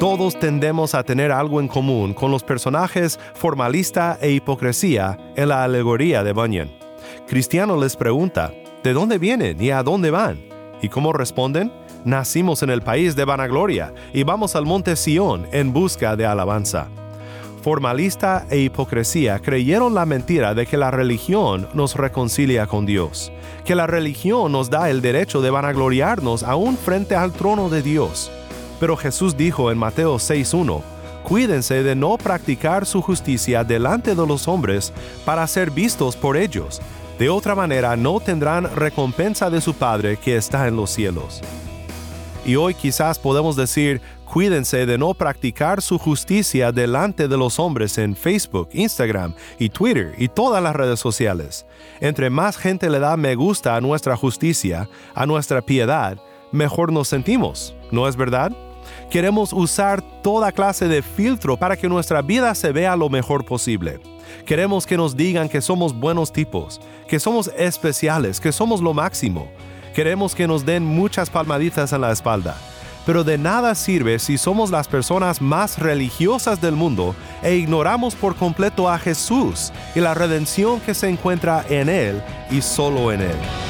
Todos tendemos a tener algo en común con los personajes formalista e hipocresía en la alegoría de Bunyan. Cristiano les pregunta, ¿de dónde vienen y a dónde van? ¿Y cómo responden? Nacimos en el país de vanagloria y vamos al monte Sión en busca de alabanza. Formalista e hipocresía creyeron la mentira de que la religión nos reconcilia con Dios, que la religión nos da el derecho de vanagloriarnos aún frente al trono de Dios. Pero Jesús dijo en Mateo 6.1, Cuídense de no practicar su justicia delante de los hombres para ser vistos por ellos. De otra manera no tendrán recompensa de su Padre que está en los cielos. Y hoy quizás podemos decir, cuídense de no practicar su justicia delante de los hombres en Facebook, Instagram y Twitter y todas las redes sociales. Entre más gente le da me gusta a nuestra justicia, a nuestra piedad, mejor nos sentimos, ¿no es verdad? Queremos usar toda clase de filtro para que nuestra vida se vea lo mejor posible. Queremos que nos digan que somos buenos tipos, que somos especiales, que somos lo máximo. Queremos que nos den muchas palmaditas en la espalda. Pero de nada sirve si somos las personas más religiosas del mundo e ignoramos por completo a Jesús y la redención que se encuentra en Él y solo en Él.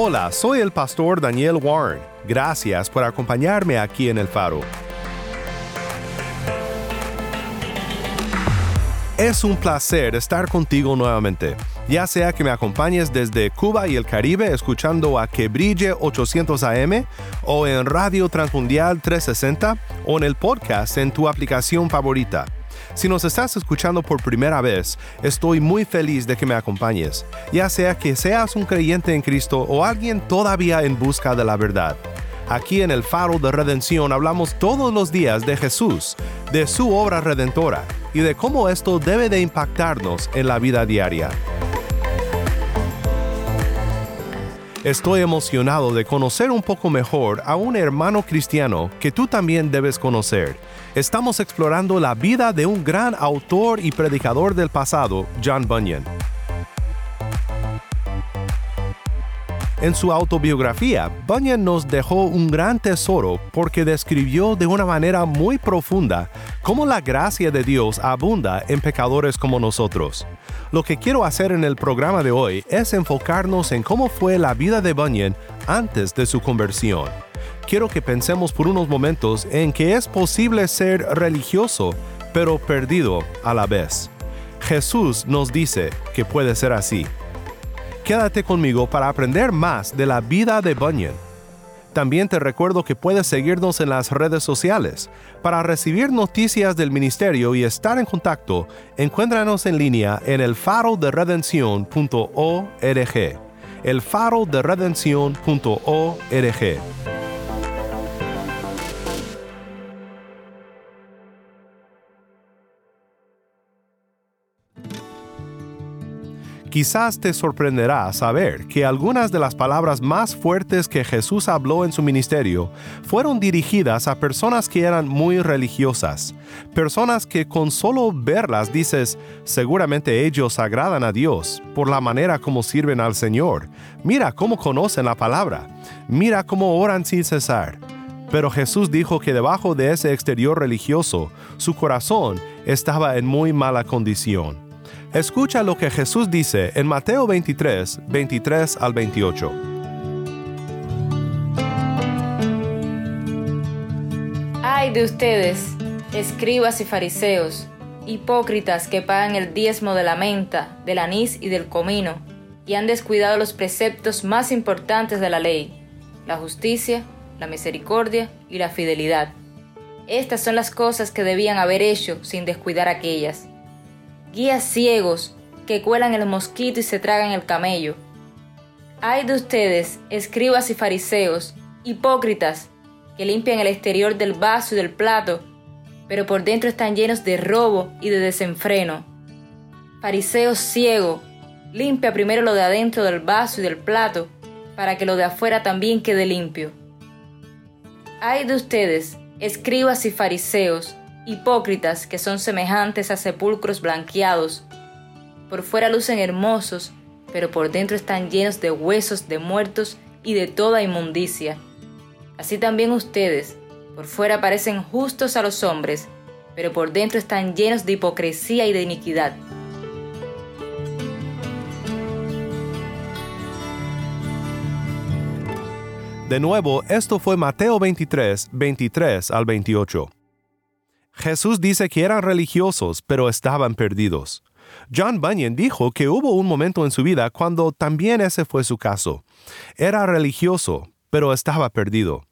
Hola, soy el pastor Daniel Warren. Gracias por acompañarme aquí en el faro. Es un placer estar contigo nuevamente, ya sea que me acompañes desde Cuba y el Caribe escuchando a Que Brille 800 AM o en Radio Transmundial 360 o en el podcast en tu aplicación favorita. Si nos estás escuchando por primera vez, estoy muy feliz de que me acompañes, ya sea que seas un creyente en Cristo o alguien todavía en busca de la verdad. Aquí en el Faro de Redención hablamos todos los días de Jesús, de su obra redentora y de cómo esto debe de impactarnos en la vida diaria. Estoy emocionado de conocer un poco mejor a un hermano cristiano que tú también debes conocer. Estamos explorando la vida de un gran autor y predicador del pasado, John Bunyan. En su autobiografía, Bunyan nos dejó un gran tesoro porque describió de una manera muy profunda cómo la gracia de Dios abunda en pecadores como nosotros. Lo que quiero hacer en el programa de hoy es enfocarnos en cómo fue la vida de Bunyan antes de su conversión. Quiero que pensemos por unos momentos en que es posible ser religioso, pero perdido a la vez. Jesús nos dice que puede ser así. Quédate conmigo para aprender más de la vida de Bunyan. También te recuerdo que puedes seguirnos en las redes sociales. Para recibir noticias del ministerio y estar en contacto, encuéntranos en línea en el faro de redención.org. El faro. Quizás te sorprenderá saber que algunas de las palabras más fuertes que Jesús habló en su ministerio fueron dirigidas a personas que eran muy religiosas, personas que con solo verlas dices, seguramente ellos agradan a Dios por la manera como sirven al Señor, mira cómo conocen la palabra, mira cómo oran sin cesar. Pero Jesús dijo que debajo de ese exterior religioso, su corazón estaba en muy mala condición. Escucha lo que Jesús dice en Mateo 23, 23 al 28. Ay de ustedes, escribas y fariseos, Hipócritas que pagan el diezmo de la menta, del anís y del comino, y han descuidado los preceptos más importantes de la ley, la justicia, la misericordia y la fidelidad. Estas son las cosas que debían haber hecho sin descuidar aquellas. Guías ciegos que cuelan el mosquito y se tragan el camello. Hay de ustedes, escribas y fariseos, hipócritas, que limpian el exterior del vaso y del plato, pero por dentro están llenos de robo y de desenfreno. Fariseo ciego, limpia primero lo de adentro del vaso y del plato, para que lo de afuera también quede limpio. Hay de ustedes, escribas y fariseos, hipócritas que son semejantes a sepulcros blanqueados. Por fuera lucen hermosos, pero por dentro están llenos de huesos de muertos y de toda inmundicia. Así también ustedes, por fuera parecen justos a los hombres, pero por dentro están llenos de hipocresía y de iniquidad. De nuevo, esto fue Mateo 23, 23 al 28. Jesús dice que eran religiosos, pero estaban perdidos. John Bunyan dijo que hubo un momento en su vida cuando también ese fue su caso. Era religioso, pero estaba perdido.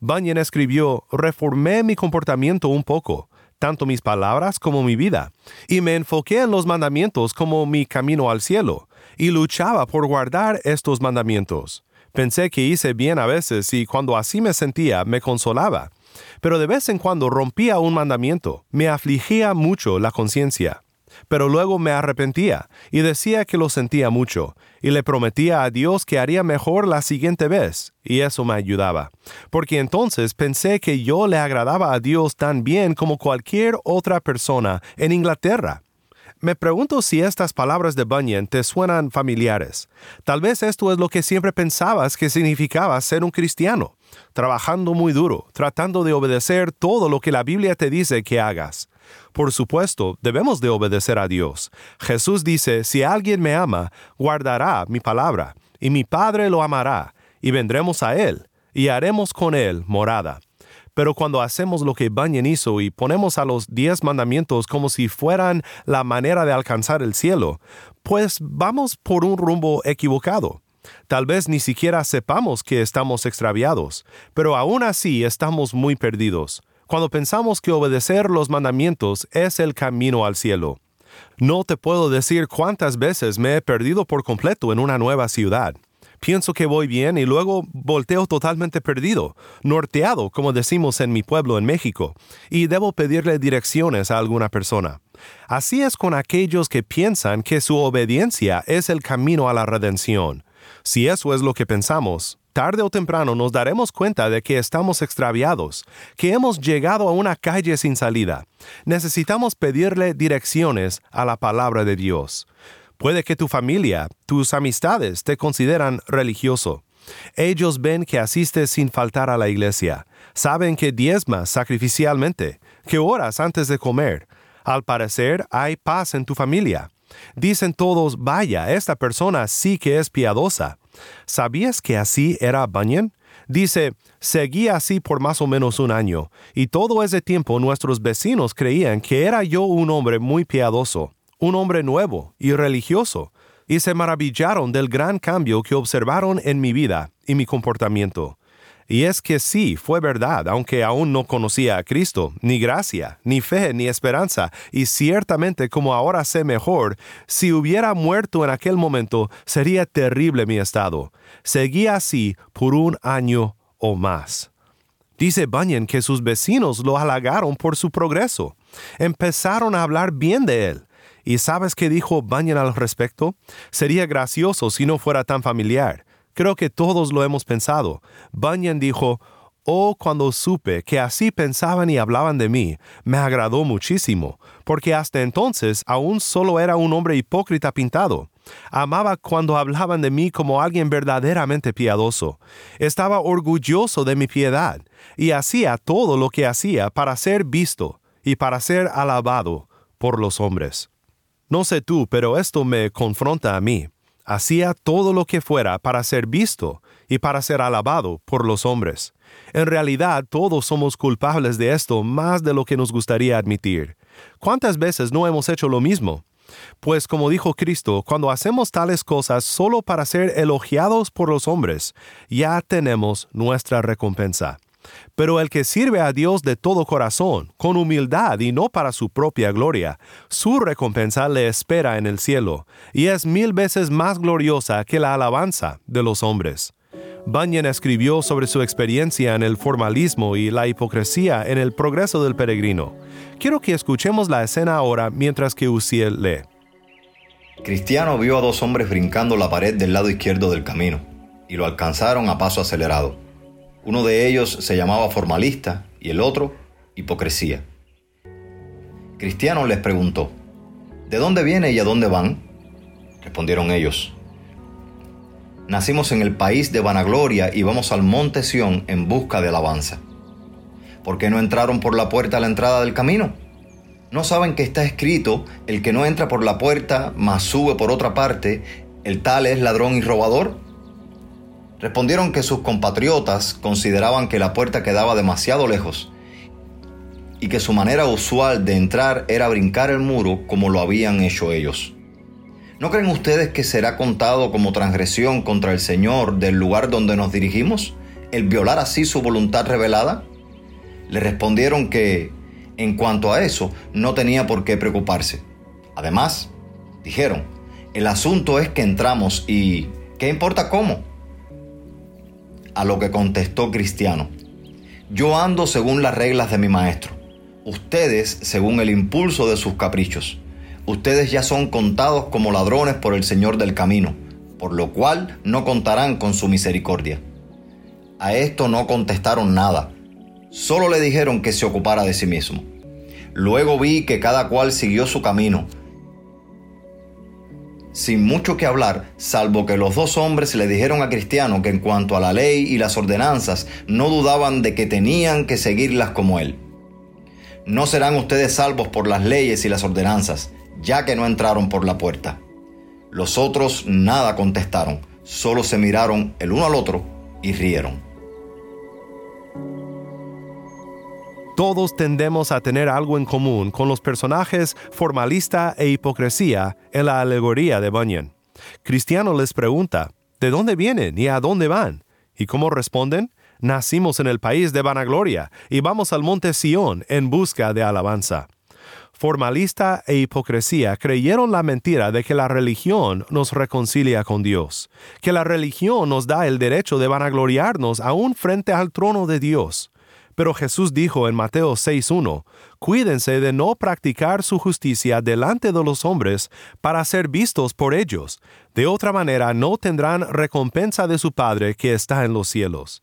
Bunyan escribió, reformé mi comportamiento un poco, tanto mis palabras como mi vida, y me enfoqué en los mandamientos como mi camino al cielo, y luchaba por guardar estos mandamientos. Pensé que hice bien a veces y cuando así me sentía me consolaba, pero de vez en cuando rompía un mandamiento, me afligía mucho la conciencia. Pero luego me arrepentía y decía que lo sentía mucho, y le prometía a Dios que haría mejor la siguiente vez, y eso me ayudaba, porque entonces pensé que yo le agradaba a Dios tan bien como cualquier otra persona en Inglaterra. Me pregunto si estas palabras de Bunyan te suenan familiares. Tal vez esto es lo que siempre pensabas que significaba ser un cristiano, trabajando muy duro, tratando de obedecer todo lo que la Biblia te dice que hagas. Por supuesto, debemos de obedecer a Dios. Jesús dice, si alguien me ama, guardará mi palabra, y mi Padre lo amará, y vendremos a él, y haremos con él morada. Pero cuando hacemos lo que Bunyan hizo y ponemos a los diez mandamientos como si fueran la manera de alcanzar el cielo, pues vamos por un rumbo equivocado. Tal vez ni siquiera sepamos que estamos extraviados, pero aún así estamos muy perdidos, cuando pensamos que obedecer los mandamientos es el camino al cielo. No te puedo decir cuántas veces me he perdido por completo en una nueva ciudad pienso que voy bien y luego volteo totalmente perdido, norteado, como decimos en mi pueblo en México, y debo pedirle direcciones a alguna persona. Así es con aquellos que piensan que su obediencia es el camino a la redención. Si eso es lo que pensamos, tarde o temprano nos daremos cuenta de que estamos extraviados, que hemos llegado a una calle sin salida. Necesitamos pedirle direcciones a la palabra de Dios. Puede que tu familia, tus amistades te consideran religioso. Ellos ven que asistes sin faltar a la iglesia, saben que diezmas sacrificialmente, que oras antes de comer. Al parecer hay paz en tu familia. Dicen todos, vaya, esta persona sí que es piadosa. ¿Sabías que así era Bunyan? Dice, seguí así por más o menos un año, y todo ese tiempo nuestros vecinos creían que era yo un hombre muy piadoso un hombre nuevo y religioso, y se maravillaron del gran cambio que observaron en mi vida y mi comportamiento. Y es que sí, fue verdad, aunque aún no conocía a Cristo, ni gracia, ni fe, ni esperanza, y ciertamente como ahora sé mejor, si hubiera muerto en aquel momento, sería terrible mi estado. Seguí así por un año o más. Dice Bunyan que sus vecinos lo halagaron por su progreso. Empezaron a hablar bien de él. ¿Y sabes qué dijo Bunyan al respecto? Sería gracioso si no fuera tan familiar. Creo que todos lo hemos pensado. Bunyan dijo, Oh, cuando supe que así pensaban y hablaban de mí, me agradó muchísimo, porque hasta entonces aún solo era un hombre hipócrita pintado. Amaba cuando hablaban de mí como alguien verdaderamente piadoso. Estaba orgulloso de mi piedad, y hacía todo lo que hacía para ser visto y para ser alabado por los hombres. No sé tú, pero esto me confronta a mí. Hacía todo lo que fuera para ser visto y para ser alabado por los hombres. En realidad todos somos culpables de esto más de lo que nos gustaría admitir. ¿Cuántas veces no hemos hecho lo mismo? Pues como dijo Cristo, cuando hacemos tales cosas solo para ser elogiados por los hombres, ya tenemos nuestra recompensa. Pero el que sirve a Dios de todo corazón, con humildad y no para su propia gloria, su recompensa le espera en el cielo, y es mil veces más gloriosa que la alabanza de los hombres. Bunyan escribió sobre su experiencia en el formalismo y la hipocresía en el progreso del peregrino. Quiero que escuchemos la escena ahora mientras que Uciel lee. Cristiano vio a dos hombres brincando la pared del lado izquierdo del camino, y lo alcanzaron a paso acelerado. Uno de ellos se llamaba formalista y el otro hipocresía. Cristiano les preguntó, ¿De dónde viene y a dónde van? Respondieron ellos, Nacimos en el país de vanagloria y vamos al monte Sión en busca de alabanza. ¿Por qué no entraron por la puerta a la entrada del camino? ¿No saben que está escrito, el que no entra por la puerta, mas sube por otra parte, el tal es ladrón y robador? Respondieron que sus compatriotas consideraban que la puerta quedaba demasiado lejos y que su manera usual de entrar era brincar el muro como lo habían hecho ellos. ¿No creen ustedes que será contado como transgresión contra el Señor del lugar donde nos dirigimos, el violar así su voluntad revelada? Le respondieron que, en cuanto a eso, no tenía por qué preocuparse. Además, dijeron, el asunto es que entramos y, ¿qué importa cómo? A lo que contestó Cristiano, yo ando según las reglas de mi maestro, ustedes según el impulso de sus caprichos ustedes ya son contados como ladrones por el Señor del camino, por lo cual no contarán con su misericordia. A esto no contestaron nada, solo le dijeron que se ocupara de sí mismo. Luego vi que cada cual siguió su camino, sin mucho que hablar, salvo que los dos hombres le dijeron a Cristiano que en cuanto a la ley y las ordenanzas no dudaban de que tenían que seguirlas como él. No serán ustedes salvos por las leyes y las ordenanzas, ya que no entraron por la puerta. Los otros nada contestaron, solo se miraron el uno al otro y rieron. Todos tendemos a tener algo en común con los personajes formalista e hipocresía en la alegoría de Bunyan. Cristiano les pregunta, ¿de dónde vienen y a dónde van? ¿Y cómo responden? Nacimos en el país de vanagloria y vamos al monte Sión en busca de alabanza formalista e hipocresía creyeron la mentira de que la religión nos reconcilia con Dios, que la religión nos da el derecho de vanagloriarnos aún frente al trono de Dios. Pero Jesús dijo en Mateo 6.1, Cuídense de no practicar su justicia delante de los hombres para ser vistos por ellos. De otra manera no tendrán recompensa de su Padre que está en los cielos.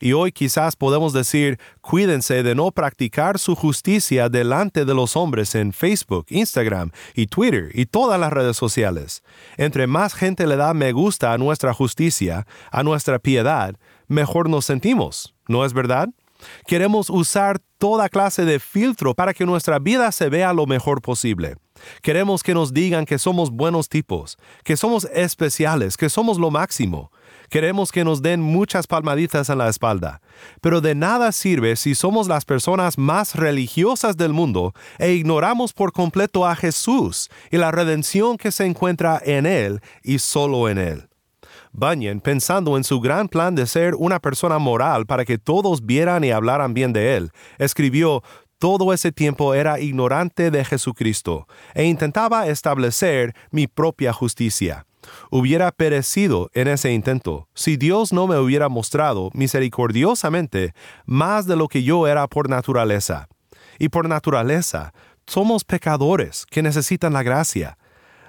Y hoy quizás podemos decir, cuídense de no practicar su justicia delante de los hombres en Facebook, Instagram y Twitter y todas las redes sociales. Entre más gente le da me gusta a nuestra justicia, a nuestra piedad, mejor nos sentimos, ¿no es verdad? Queremos usar toda clase de filtro para que nuestra vida se vea lo mejor posible. Queremos que nos digan que somos buenos tipos, que somos especiales, que somos lo máximo. Queremos que nos den muchas palmaditas en la espalda, pero de nada sirve si somos las personas más religiosas del mundo e ignoramos por completo a Jesús y la redención que se encuentra en Él y solo en Él. Bunyan, pensando en su gran plan de ser una persona moral para que todos vieran y hablaran bien de Él, escribió todo ese tiempo era ignorante de Jesucristo e intentaba establecer mi propia justicia hubiera perecido en ese intento si Dios no me hubiera mostrado misericordiosamente más de lo que yo era por naturaleza. Y por naturaleza, somos pecadores que necesitan la gracia.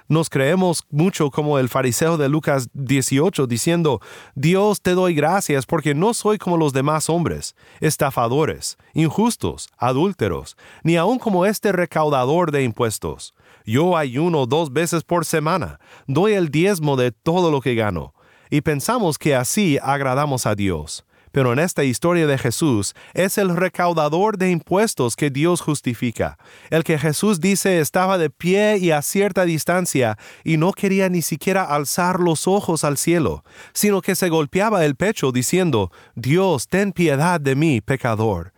Nos creemos mucho como el fariseo de Lucas 18 diciendo, Dios te doy gracias porque no soy como los demás hombres, estafadores, injustos, adúlteros, ni aun como este recaudador de impuestos. Yo ayuno dos veces por semana, doy el diezmo de todo lo que gano, y pensamos que así agradamos a Dios. Pero en esta historia de Jesús es el recaudador de impuestos que Dios justifica. El que Jesús dice estaba de pie y a cierta distancia y no quería ni siquiera alzar los ojos al cielo, sino que se golpeaba el pecho diciendo, Dios, ten piedad de mí, pecador.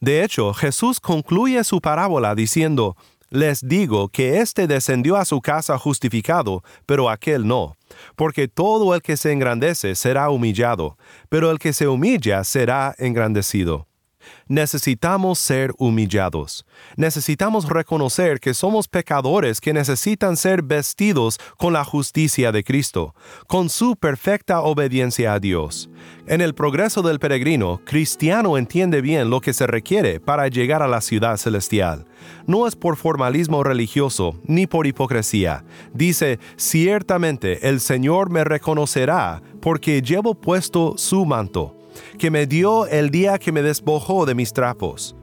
De hecho, Jesús concluye su parábola diciendo, Les digo que éste descendió a su casa justificado, pero aquel no. Porque todo el que se engrandece será humillado, pero el que se humilla será engrandecido. Necesitamos ser humillados. Necesitamos reconocer que somos pecadores que necesitan ser vestidos con la justicia de Cristo, con su perfecta obediencia a Dios. En el progreso del peregrino, cristiano entiende bien lo que se requiere para llegar a la ciudad celestial. No es por formalismo religioso ni por hipocresía. Dice, ciertamente el Señor me reconocerá porque llevo puesto su manto que me dio el día que me despojó de mis trapos.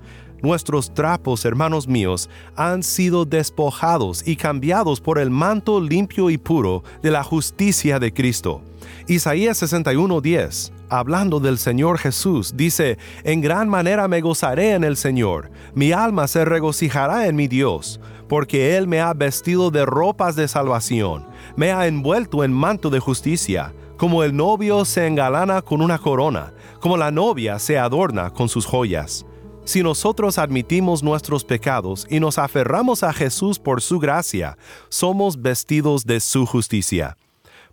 Nuestros trapos, hermanos míos, han sido despojados y cambiados por el manto limpio y puro de la justicia de Cristo. Isaías 61:10, hablando del Señor Jesús, dice, En gran manera me gozaré en el Señor, mi alma se regocijará en mi Dios, porque Él me ha vestido de ropas de salvación, me ha envuelto en manto de justicia como el novio se engalana con una corona, como la novia se adorna con sus joyas. Si nosotros admitimos nuestros pecados y nos aferramos a Jesús por su gracia, somos vestidos de su justicia.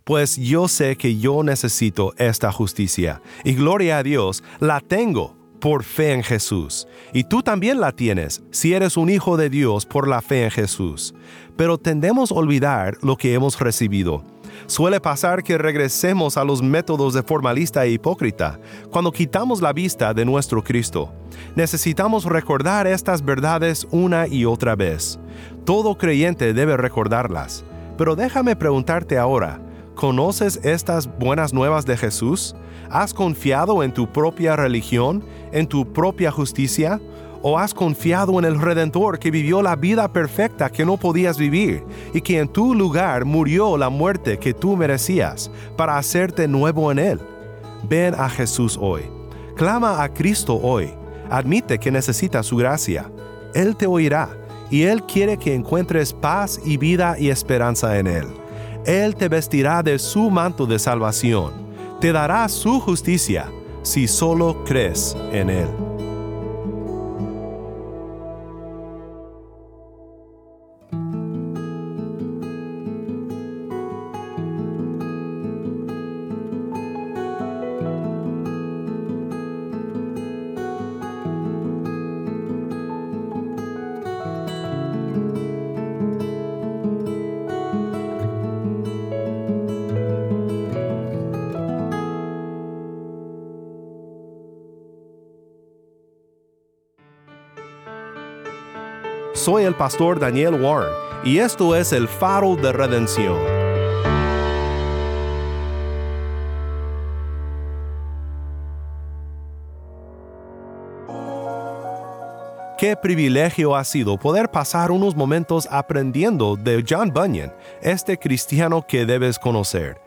Pues yo sé que yo necesito esta justicia, y gloria a Dios, la tengo por fe en Jesús. Y tú también la tienes si eres un hijo de Dios por la fe en Jesús. Pero tendemos a olvidar lo que hemos recibido Suele pasar que regresemos a los métodos de formalista e hipócrita cuando quitamos la vista de nuestro Cristo. Necesitamos recordar estas verdades una y otra vez. Todo creyente debe recordarlas. Pero déjame preguntarte ahora, ¿conoces estas buenas nuevas de Jesús? ¿Has confiado en tu propia religión, en tu propia justicia? ¿O has confiado en el Redentor que vivió la vida perfecta que no podías vivir y que en tu lugar murió la muerte que tú merecías para hacerte nuevo en Él? Ven a Jesús hoy. Clama a Cristo hoy. Admite que necesitas su gracia. Él te oirá y Él quiere que encuentres paz y vida y esperanza en Él. Él te vestirá de su manto de salvación. Te dará su justicia si solo crees en Él. Soy el pastor Daniel Warren y esto es el faro de redención. Qué privilegio ha sido poder pasar unos momentos aprendiendo de John Bunyan, este cristiano que debes conocer.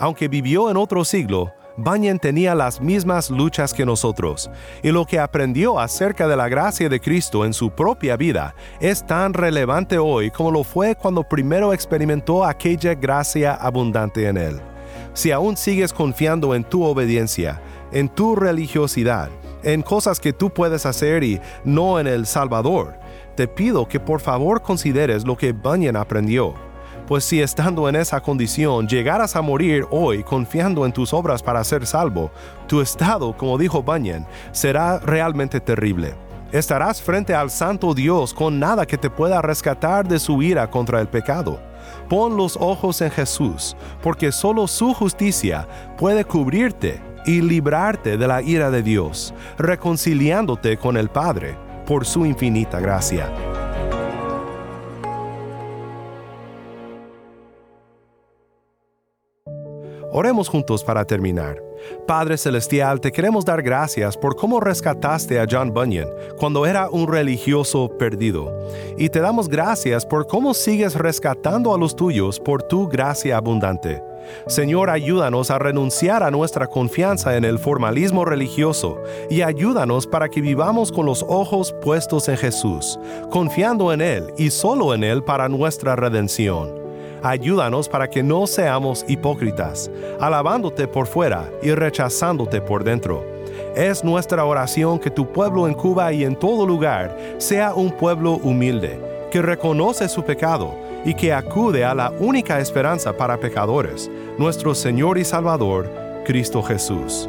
Aunque vivió en otro siglo, Bunyan tenía las mismas luchas que nosotros, y lo que aprendió acerca de la gracia de Cristo en su propia vida es tan relevante hoy como lo fue cuando primero experimentó aquella gracia abundante en él. Si aún sigues confiando en tu obediencia, en tu religiosidad, en cosas que tú puedes hacer y no en el Salvador, te pido que por favor consideres lo que Bunyan aprendió pues si estando en esa condición llegaras a morir hoy confiando en tus obras para ser salvo, tu estado, como dijo Bunyan, será realmente terrible. Estarás frente al santo Dios con nada que te pueda rescatar de su ira contra el pecado. Pon los ojos en Jesús, porque solo su justicia puede cubrirte y librarte de la ira de Dios, reconciliándote con el Padre por su infinita gracia. Oremos juntos para terminar. Padre Celestial, te queremos dar gracias por cómo rescataste a John Bunyan cuando era un religioso perdido. Y te damos gracias por cómo sigues rescatando a los tuyos por tu gracia abundante. Señor, ayúdanos a renunciar a nuestra confianza en el formalismo religioso y ayúdanos para que vivamos con los ojos puestos en Jesús, confiando en Él y solo en Él para nuestra redención. Ayúdanos para que no seamos hipócritas, alabándote por fuera y rechazándote por dentro. Es nuestra oración que tu pueblo en Cuba y en todo lugar sea un pueblo humilde, que reconoce su pecado y que acude a la única esperanza para pecadores, nuestro Señor y Salvador, Cristo Jesús.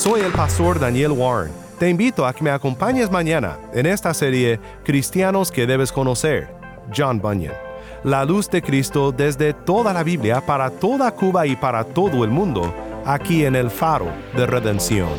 Soy el pastor Daniel Warren. Te invito a que me acompañes mañana en esta serie Cristianos que debes conocer, John Bunyan. La luz de Cristo desde toda la Biblia para toda Cuba y para todo el mundo, aquí en el faro de redención.